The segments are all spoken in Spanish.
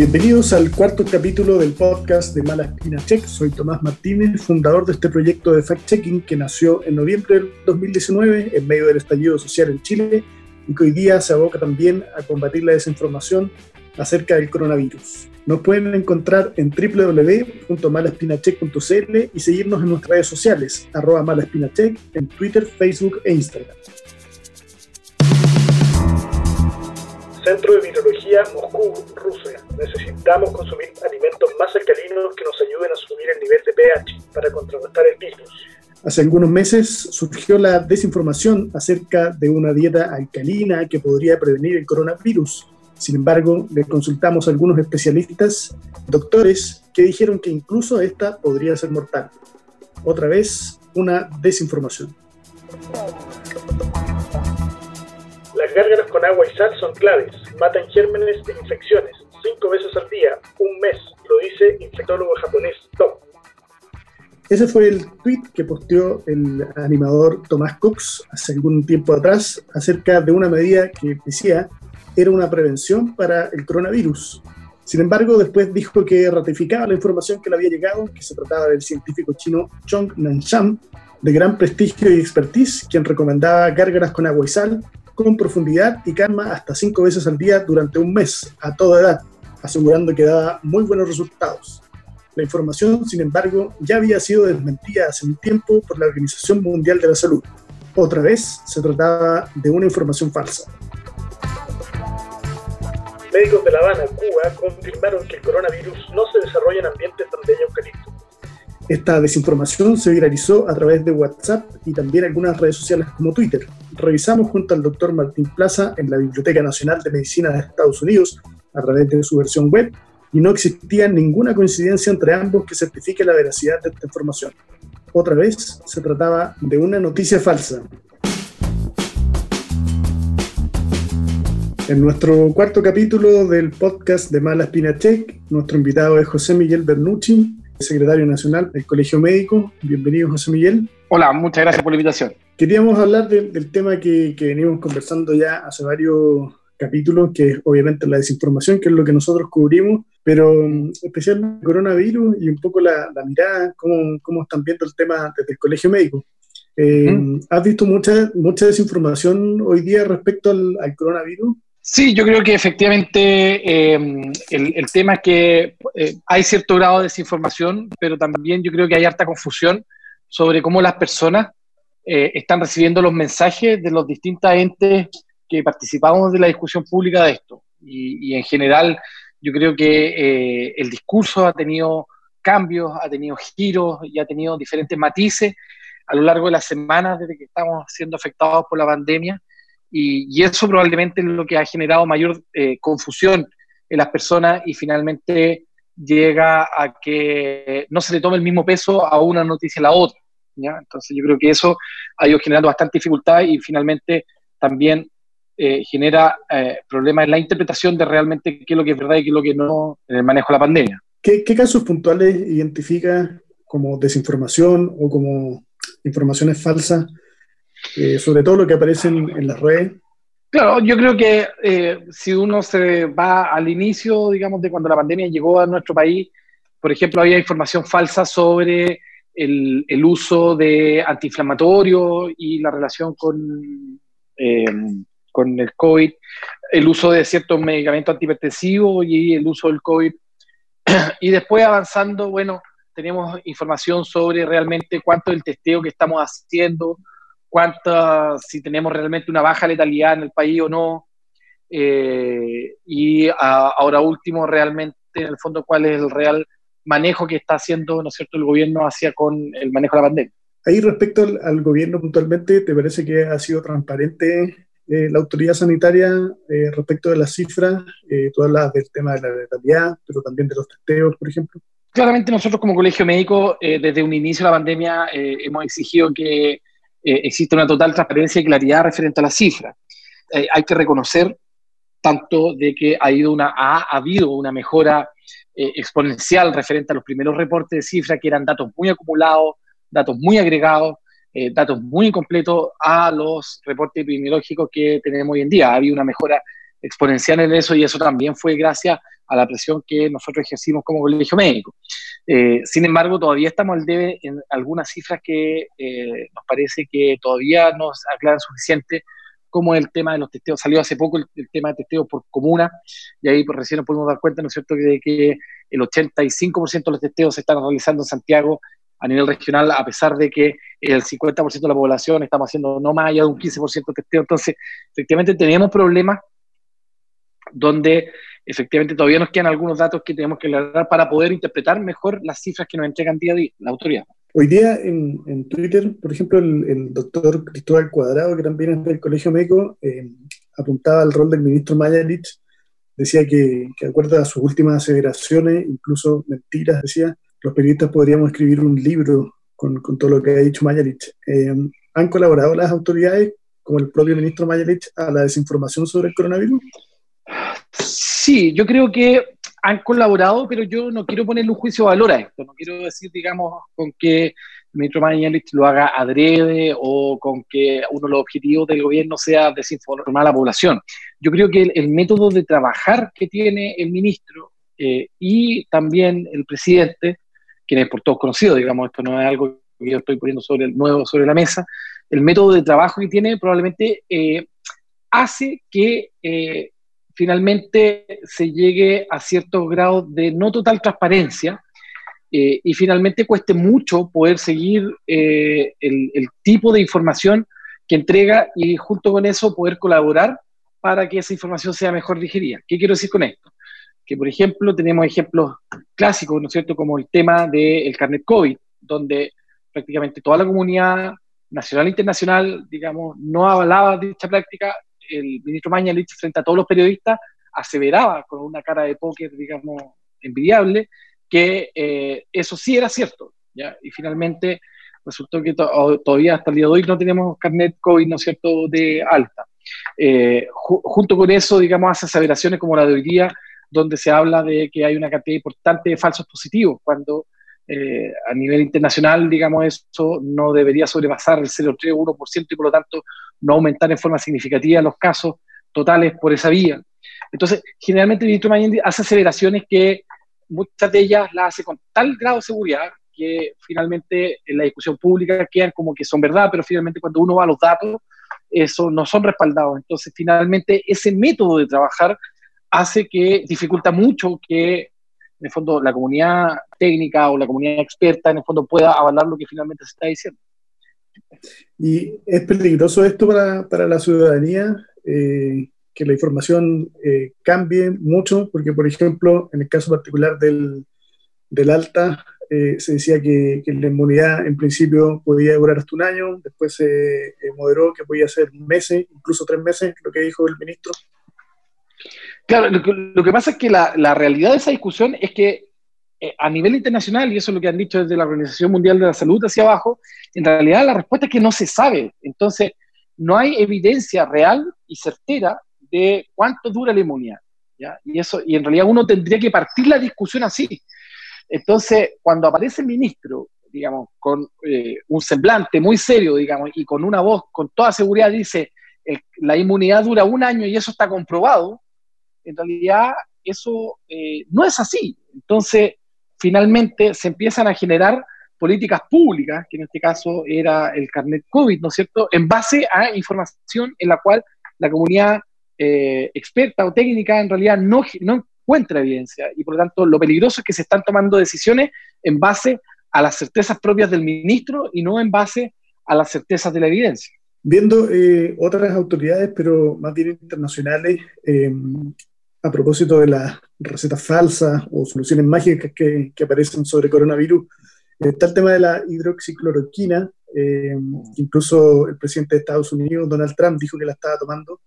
Bienvenidos al cuarto capítulo del podcast de Mala Espina Check. Soy Tomás Martínez, fundador de este proyecto de fact-checking que nació en noviembre del 2019 en medio del estallido social en Chile y que hoy día se aboca también a combatir la desinformación acerca del coronavirus. Nos pueden encontrar en www.malaspinacheck.cl y seguirnos en nuestras redes sociales, arroba malaspinacheck, en Twitter, Facebook e Instagram. Centro de Virología Moscú, Rusia. Necesitamos consumir alimentos más alcalinos que nos ayuden a subir el nivel de pH para contrarrestar el virus. Hace algunos meses surgió la desinformación acerca de una dieta alcalina que podría prevenir el coronavirus. Sin embargo, le consultamos a algunos especialistas, doctores, que dijeron que incluso esta podría ser mortal. Otra vez, una desinformación. Las gárgaras con agua y sal son claves, matan gérmenes e infecciones, cinco veces al día, un mes, lo dice infectólogo japonés Top. Ese fue el tweet que posteó el animador Tomás Cox hace algún tiempo atrás acerca de una medida que decía era una prevención para el coronavirus. Sin embargo, después dijo que ratificaba la información que le había llegado, que se trataba del científico chino Chong Nanshan, de gran prestigio y expertise, quien recomendaba gárgaras con agua y sal, con profundidad y calma hasta cinco veces al día durante un mes, a toda edad, asegurando que daba muy buenos resultados. La información, sin embargo, ya había sido desmentida hace un tiempo por la Organización Mundial de la Salud. Otra vez se trataba de una información falsa. Médicos de La Habana, Cuba, confirmaron que el coronavirus no se desarrolla en ambientes donde haya eucalipto. Esta desinformación se viralizó a través de WhatsApp y también algunas redes sociales como Twitter. Revisamos junto al doctor Martín Plaza en la Biblioteca Nacional de Medicina de Estados Unidos a través de su versión web y no existía ninguna coincidencia entre ambos que certifique la veracidad de esta información. Otra vez se trataba de una noticia falsa. En nuestro cuarto capítulo del podcast de Mala Espina Check, nuestro invitado es José Miguel Bernucci, secretario nacional del Colegio Médico. Bienvenido, José Miguel. Hola, muchas gracias por la invitación. Queríamos hablar del tema que, que, venimos conversando ya hace varios capítulos, que es obviamente la desinformación, que es lo que nosotros cubrimos, pero mm, especialmente el coronavirus y un poco la, mirada, cómo, cómo, están viendo el tema desde el Colegio Médico. Eh, ¿Has visto mucha, mucha desinformación hoy día respecto al, al coronavirus? Sí, yo creo que efectivamente em, el, tema es que eh, hay cierto grado de desinformación, pero también yo creo que hay harta confusión sobre cómo las personas eh, están recibiendo los mensajes de los distintos entes que participamos de la discusión pública de esto. Y, en general yo creo que eh, el discurso ha tenido cambios, ha tenido giros y ha tenido diferentes matices a lo largo de las semanas desde que estamos siendo afectados por la pandemia y, eso probablemente es lo que ha generado mayor eh, confusión en las personas y finalmente llega a que no se le tome el mismo peso a una noticia a la otra. ¿Ya? Entonces yo creo que eso ha ido generando bastante dificultad y finalmente también eh, genera eh, problemas en la interpretación de realmente qué es lo que es verdad y qué es lo que no en el manejo de la pandemia. ¿Qué, qué casos puntuales identifica como desinformación o como informaciones falsas eh, sobre todo lo que aparece en, las redes? Claro, yo creo que eh, si uno se va al inicio, digamos, de cuando la pandemia llegó a nuestro país, por ejemplo, había información falsa sobre el, el uso de antiinflamatorios y la relación con, eh, con el COVID, el uso de ciertos medicamentos antihipertensivos y el uso del COVID. Y después avanzando, bueno, tenemos información sobre realmente cuánto es el testeo que estamos haciendo, cuánta, si tenemos realmente una baja letalidad en el país o no. Eh, y ahora último, realmente, en el fondo, cuál es el real manejo que está haciendo, ¿no es cierto?, el gobierno hacia con el manejo de la pandemia. Ahí respecto al, gobierno puntualmente, ¿te parece que ha sido transparente eh, la autoridad sanitaria eh, respecto de las cifras? tú hablas del tema de la letalidad, pero también de los testeos, por ejemplo. Claramente nosotros como colegio médico, desde un inicio de la pandemia, hemos exigido que eh, existe una total transparencia y claridad referente a las cifras. Eh, hay que reconocer tanto de que ha, ido una, ha, habido una mejora eh, exponencial referente a los primeros reportes de cifras, que eran datos muy acumulados, datos muy agregados, datos muy incompletos a los reportes epidemiológicos que tenemos hoy en día. Ha habido una mejora exponencial en eso y eso también fue gracias a la presión que nosotros ejercimos como colegio médico. Eh, sin embargo, todavía estamos al debe en algunas cifras que eh, nos parece que todavía nos aclaran suficiente, como el tema de los testeos. Salió hace poco el, tema de testeos por comuna, y ahí pues, recién nos pudimos dar cuenta, ¿no es cierto?, de que el 85% de los testeos se están realizando en Santiago a nivel regional, a pesar de que el 50% de la población estamos haciendo no más allá de un 15% de testeo. Entonces, efectivamente, tenemos problemas donde efectivamente todavía nos quedan algunos datos que tenemos que lograr para poder interpretar mejor las cifras que nos entregan día a día la autoridad. Hoy día en, en Twitter, por ejemplo, el, doctor Cristóbal Cuadrado, que también es del Colegio Médico, eh, apuntaba al rol del ministro Mayalich, decía que, que, de acuerdo a sus últimas aseveraciones, incluso mentiras, decía, los periodistas podríamos escribir un libro con, con todo lo que ha dicho Mayalich. Eh, ¿Han colaborado las autoridades, como el propio ministro Mayalich, a la desinformación sobre el coronavirus? Sí, yo creo que han colaborado, pero yo no quiero ponerle un juicio de valor a esto. No quiero decir, digamos, con que el ministro Mañalich lo haga adrede o con que uno de los objetivos del gobierno sea desinformar a la población. Yo creo que el, método de trabajar que tiene el ministro eh, y también el presidente, quien es por todos conocido, digamos, esto no es algo que yo estoy poniendo sobre el nuevo sobre la mesa, el método de trabajo que tiene probablemente eh, hace que eh, finalmente se llegue a cierto grado de no total transparencia eh, y finalmente cueste mucho poder seguir eh, el, tipo de información que entrega y junto con eso poder colaborar para que esa información sea mejor digerida. ¿Qué quiero decir con esto? Que, por ejemplo, tenemos ejemplos clásicos, ¿no es cierto?, como el tema del carnet COVID, donde prácticamente toda la comunidad nacional e internacional, digamos, no avalaba dicha práctica el ministro Mañalich, frente a todos los periodistas, aseveraba con una cara de póker, digamos, envidiable, que eh, eso sí era cierto. Y finalmente resultó que todavía hasta el día de hoy no tenemos carnet COVID, ¿no es cierto?, de alta. Eh, junto con eso, digamos, hace aseveraciones como la de hoy día, donde se habla de que hay una cantidad importante de falsos positivos, cuando eh, a nivel internacional, digamos, eso no debería sobrepasar el 0,3 y por lo tanto no aumentar en forma significativa los casos totales por esa vía. Entonces, generalmente el ministro Mayende hace aceleraciones que muchas de ellas las hace con tal grado de seguridad que finalmente en la discusión pública quedan como que son verdad, pero finalmente cuando uno va a los datos, eso no son respaldados. Entonces, finalmente, ese método de trabajar hace que dificulta mucho que, en el fondo, la comunidad técnica o la comunidad experta, en el fondo, pueda avalar lo que finalmente se está diciendo. ¿Y es peligroso esto para, para la ciudadanía? Eh, que la información eh, cambie mucho, porque por ejemplo, en el caso particular del, del alta, eh, se decía que, que, la inmunidad en principio podía durar hasta un año, después se moderó que podía ser meses, incluso tres meses, lo que dijo el ministro. Claro, lo que, lo que pasa es que la, realidad de esa discusión es que eh, a nivel internacional, y eso es lo que han dicho desde la Organización Mundial de la Salud hacia abajo, en realidad la respuesta es que no se sabe. Entonces, no hay evidencia real y certera de cuánto dura la inmunidad. Y, eso, y en realidad uno tendría que partir la discusión así. Entonces, cuando aparece el ministro, digamos, con eh, un semblante muy serio, digamos, y con una voz con toda seguridad dice, la inmunidad dura un año y eso está comprobado, en realidad eso eh, no es así. Entonces, finalmente se empiezan a generar políticas públicas, que en este caso era el carnet COVID, ¿no es cierto?, en base a información en la cual la comunidad eh, experta o técnica en realidad no, no encuentra evidencia y por lo tanto lo peligroso es que se están tomando decisiones en base a las certezas propias del ministro y no en base a las certezas de la evidencia. Viendo eh, otras autoridades, pero más bien internacionales, eh, a propósito de las recetas falsas o soluciones mágicas que, que aparecen sobre coronavirus, está el tema de la hidroxicloroquina. Eh, incluso el presidente de Estados Unidos, Donald Trump, dijo que la estaba tomando.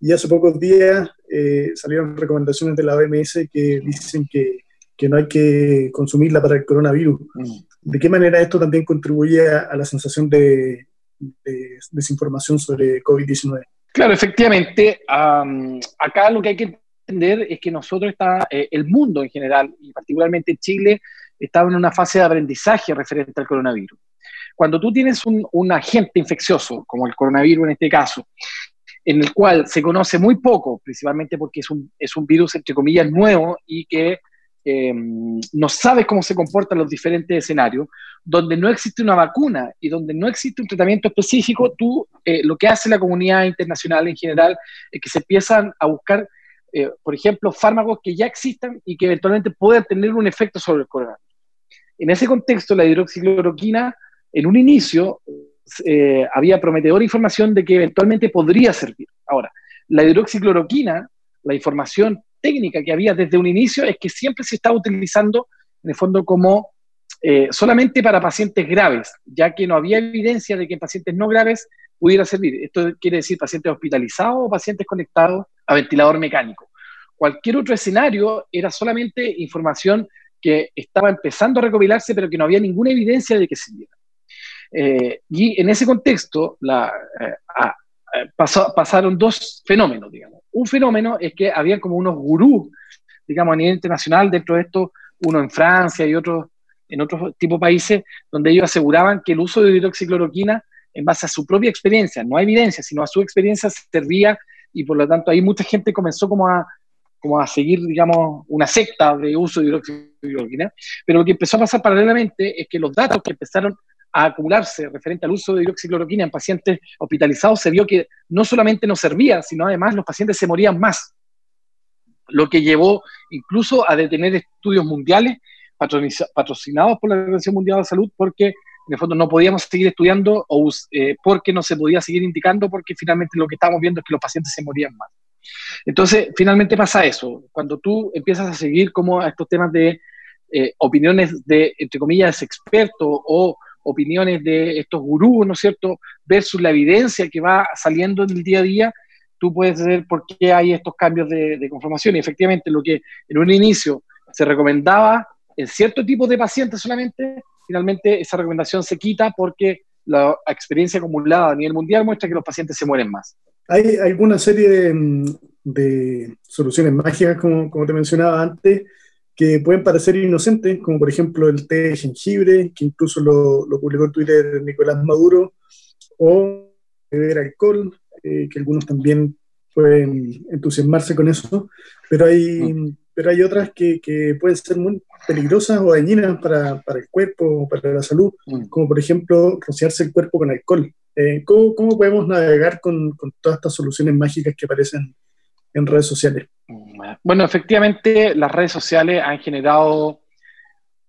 Y hace pocos días eh, salieron recomendaciones de la OMS que dicen que, que, no hay que consumirla para el coronavirus. Mm. ¿De qué manera esto también contribuye a, la sensación de, de desinformación sobre COVID-19? Claro, efectivamente. acá lo que hay que entender es que nosotros está, eh, el mundo en general, y particularmente Chile, estaba en una fase de aprendizaje referente al coronavirus. Cuando tú tienes un, agente infeccioso, como el coronavirus en este caso, en el cual se conoce muy poco, principalmente porque es un, es un virus, entre comillas, nuevo y que eh, no sabe cómo se comportan los diferentes escenarios, donde no existe una vacuna y donde no existe un tratamiento específico, tú eh, lo que hace la comunidad internacional en general es que se empiezan a buscar, eh, por ejemplo, fármacos que ya existan y que eventualmente puedan tener un efecto sobre el coronavirus. En ese contexto, la hidroxicloroquina, en un inicio, había prometedora información de que eventualmente podría servir. Ahora, la hidroxicloroquina, la información técnica que había desde un inicio es que siempre se estaba utilizando, en el fondo, como eh, solamente para pacientes graves, ya que no había evidencia de que en pacientes no graves pudiera servir. Esto quiere decir pacientes hospitalizados o pacientes conectados a ventilador mecánico. Cualquier otro escenario era solamente información que estaba empezando a recopilarse, pero que no había ninguna evidencia de que sirviera. Eh, y en ese contexto la, eh, pasaron dos fenómenos, digamos un fenómeno es que había como unos gurús, digamos, a nivel internacional, dentro de esto, uno en Francia y otro en otros tipos de países, donde ellos aseguraban que el uso de hidroxicloroquina, en base a su propia experiencia, no a evidencia, sino a su experiencia, servía y por lo tanto ahí mucha gente comenzó como a, como a seguir, digamos, una secta de uso de hidroxicloroquina. Pero lo que empezó a pasar paralelamente es que los datos que empezaron a acumularse referente al uso de hidroxicloroquina en pacientes hospitalizados, se vio que no solamente no servía, sino además los pacientes se morían más, lo que llevó incluso a detener estudios mundiales patrocinados por la Organización Mundial de la Salud porque en el fondo no podíamos seguir estudiando o eh, porque no se podía seguir indicando porque finalmente lo que estábamos viendo es que los pacientes se morían más. Entonces, finalmente pasa eso. Cuando tú empiezas a seguir como estos temas de eh, opiniones de, entre comillas, expertos o opiniones de estos gurús, ¿no es cierto?, versus la evidencia que va saliendo en el día a día, tú puedes ver por qué hay estos cambios de, conformación. Y efectivamente, lo que en un inicio se recomendaba en cierto tipo de pacientes solamente, finalmente esa recomendación se quita porque la experiencia acumulada a nivel mundial muestra que los pacientes se mueren más. Hay alguna serie de, de soluciones mágicas, como, como te mencionaba antes, que pueden parecer inocentes, como por ejemplo el té de jengibre, que incluso lo, lo publicó en Twitter Nicolás Maduro, o beber alcohol, eh, que algunos también pueden entusiasmarse con eso, pero hay, mm. Pero hay otras que, que, pueden ser muy peligrosas o dañinas para, para el cuerpo, para la salud, mm. como por ejemplo rociarse el cuerpo con alcohol. Eh, ¿cómo, ¿cómo, podemos navegar con, con todas estas soluciones mágicas que aparecen en redes sociales? Bueno, efectivamente, las redes sociales han generado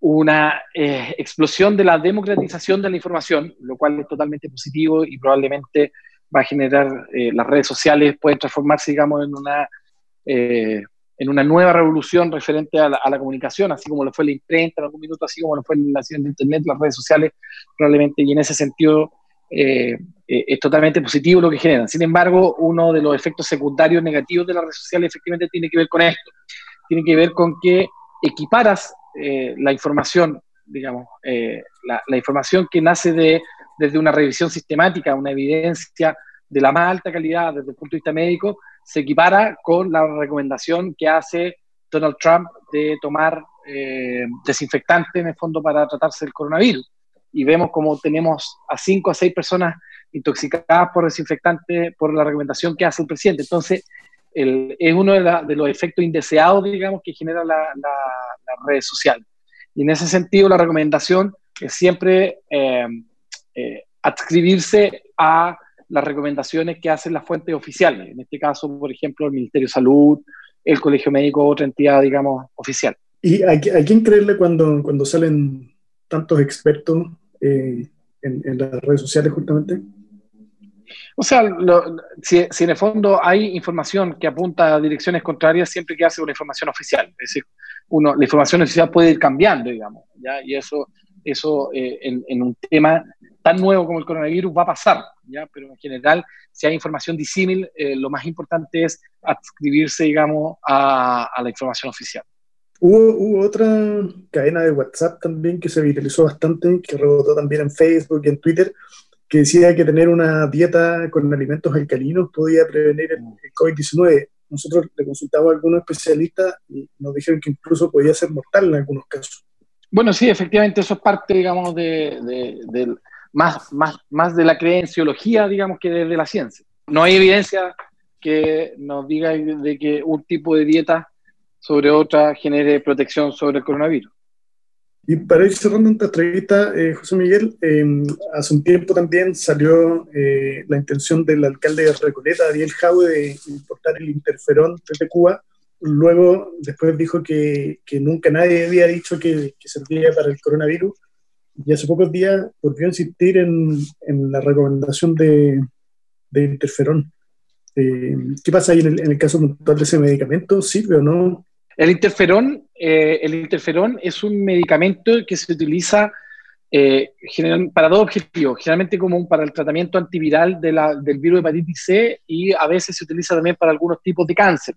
una eh, explosión de la democratización de la información, lo cual es totalmente positivo y probablemente va a generar, eh, las redes sociales pueden transformarse, digamos, en una, eh, en una nueva revolución referente a la, comunicación, así como lo fue la imprenta en algún minuto, así como lo fue la de Internet, las redes sociales, probablemente, y en ese sentido eh, eh, es totalmente positivo lo que generan. Sin embargo, uno de los efectos secundarios negativos de las redes sociales efectivamente tiene que ver con esto. Tiene que ver con que equiparas eh, la información, digamos, la, información que nace de, desde una revisión sistemática, una evidencia de la más alta calidad desde el punto de vista médico, se equipara con la recomendación que hace Donald Trump de tomar desinfectante en el fondo para tratarse del coronavirus y vemos como tenemos a cinco a seis personas intoxicadas por desinfectante por la recomendación que hace el presidente. Entonces, es uno de, los efectos indeseados, digamos, que genera la, redes sociales. Y en ese sentido, la recomendación es siempre eh, eh, adscribirse a las recomendaciones que hacen las fuentes oficiales. En este caso, por ejemplo, el Ministerio de Salud, el Colegio Médico, otra entidad, digamos, oficial. ¿Y a, a quién creerle cuando, cuando salen tantos expertos eh, en, las redes sociales justamente? O sea, si, en el fondo hay información que apunta a direcciones contrarias, siempre que hace una información oficial. Es decir, uno, la información oficial puede ir cambiando, digamos, ¿ya? y eso, eso eh, en, un tema tan nuevo como el coronavirus va a pasar, ¿ya? pero en general, si hay información disímil, eh, lo más importante es adscribirse, digamos, a la información oficial. Hubo, otra cadena de WhatsApp también que se viralizó bastante, que rebotó también en Facebook y en Twitter, que decía que tener una dieta con alimentos alcalinos podía prevenir el, COVID-19. Nosotros le consultamos a algunos especialistas y nos dijeron que incluso podía ser mortal en algunos casos. Bueno, sí, efectivamente, eso es parte, digamos, de, más, más, más de la creenciología, digamos, que de, la ciencia. no hay evidencia que nos diga de que un tipo de dieta sobre otra genere protección sobre el coronavirus. Y para ir cerrando esta entrevista, eh, José Miguel, em, hace un tiempo también salió eh, la intención del alcalde de Recoleta, Ariel Jaue, de importar el interferón desde Cuba. Luego, después dijo que, que nunca nadie había dicho que, que, servía para el coronavirus. Y hace pocos días volvió a insistir en, en la recomendación de, de interferón. Eh, ¿Qué pasa ahí en el, en el caso puntual de ese medicamento? ¿Sirve o no? El interferón, eh, el interferón es un medicamento que se utiliza eh, para dos objetivos, generalmente como para el tratamiento antiviral de la, del virus de hepatitis C y a veces se utiliza también para algunos tipos de cáncer.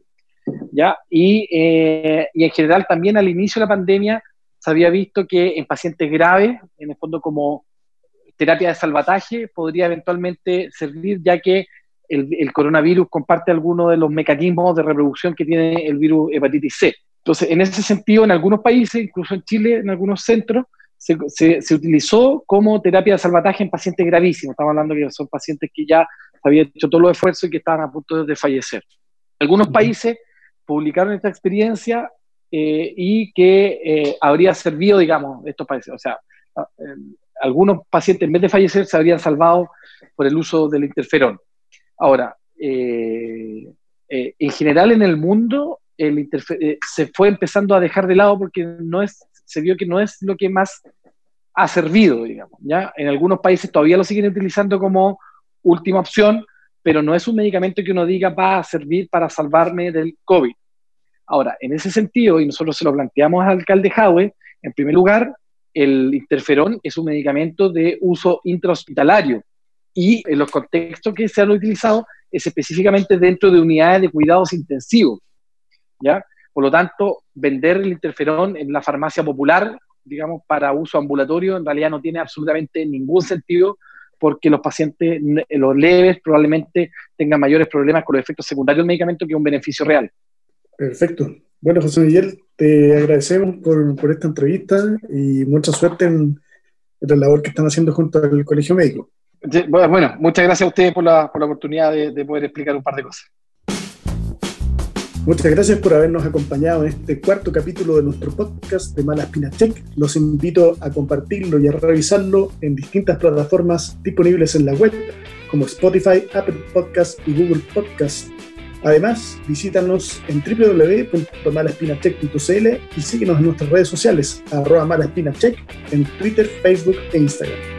¿ya? Y, eh, y en general también al inicio de la pandemia se había visto que en pacientes graves, en el fondo como terapia de salvataje, podría eventualmente servir ya que el, coronavirus comparte algunos de los mecanismos de reproducción que tiene el virus hepatitis C. Entonces, en ese sentido, en algunos países, incluso en Chile, en algunos centros, se, se, utilizó como terapia de salvataje en pacientes gravísimos. Estamos hablando que son pacientes que ya habían hecho todos los esfuerzos y que estaban a punto de fallecer. Algunos países publicaron esta experiencia eh, y que eh, habría servido, digamos, estos países. O sea, eh, algunos pacientes en vez de fallecer se habrían salvado por el uso del interferón. Ahora, eh, en general en el mundo el se fue empezando a dejar de lado porque no es, se vio que no es lo que más ha servido, digamos. ¿ya? En algunos países todavía lo siguen utilizando como última opción, pero no es un medicamento que uno diga va a servir para salvarme del COVID. Ahora, en ese sentido, y nosotros se lo planteamos al alcalde Jaue, en primer lugar, el interferón es un medicamento de uso intrahospitalario, y en los contextos que se han utilizado es específicamente dentro de unidades de cuidados intensivos. ¿ya? Por lo tanto, vender el interferón en la farmacia popular, digamos, para uso ambulatorio, en realidad no tiene absolutamente ningún sentido porque los pacientes, los leves, probablemente tengan mayores problemas con los efectos secundarios del medicamento que un beneficio real. Perfecto. Bueno, José Miguel, te agradecemos por, por esta entrevista y mucha suerte en, en la labor que están haciendo junto al Colegio Médico. Bueno, muchas gracias a ustedes por la, por la oportunidad de, de, poder explicar un par de cosas. Muchas gracias por habernos acompañado en este cuarto capítulo de nuestro podcast de Malas Check. Los invito a compartirlo y a revisarlo en distintas plataformas disponibles en la web, como Spotify, Apple Podcasts y Google Podcasts. Además, visítanos en www.malaspinacheck.cl y síguenos en nuestras redes sociales, arroba malaspinacheck, en Twitter, Facebook e Instagram.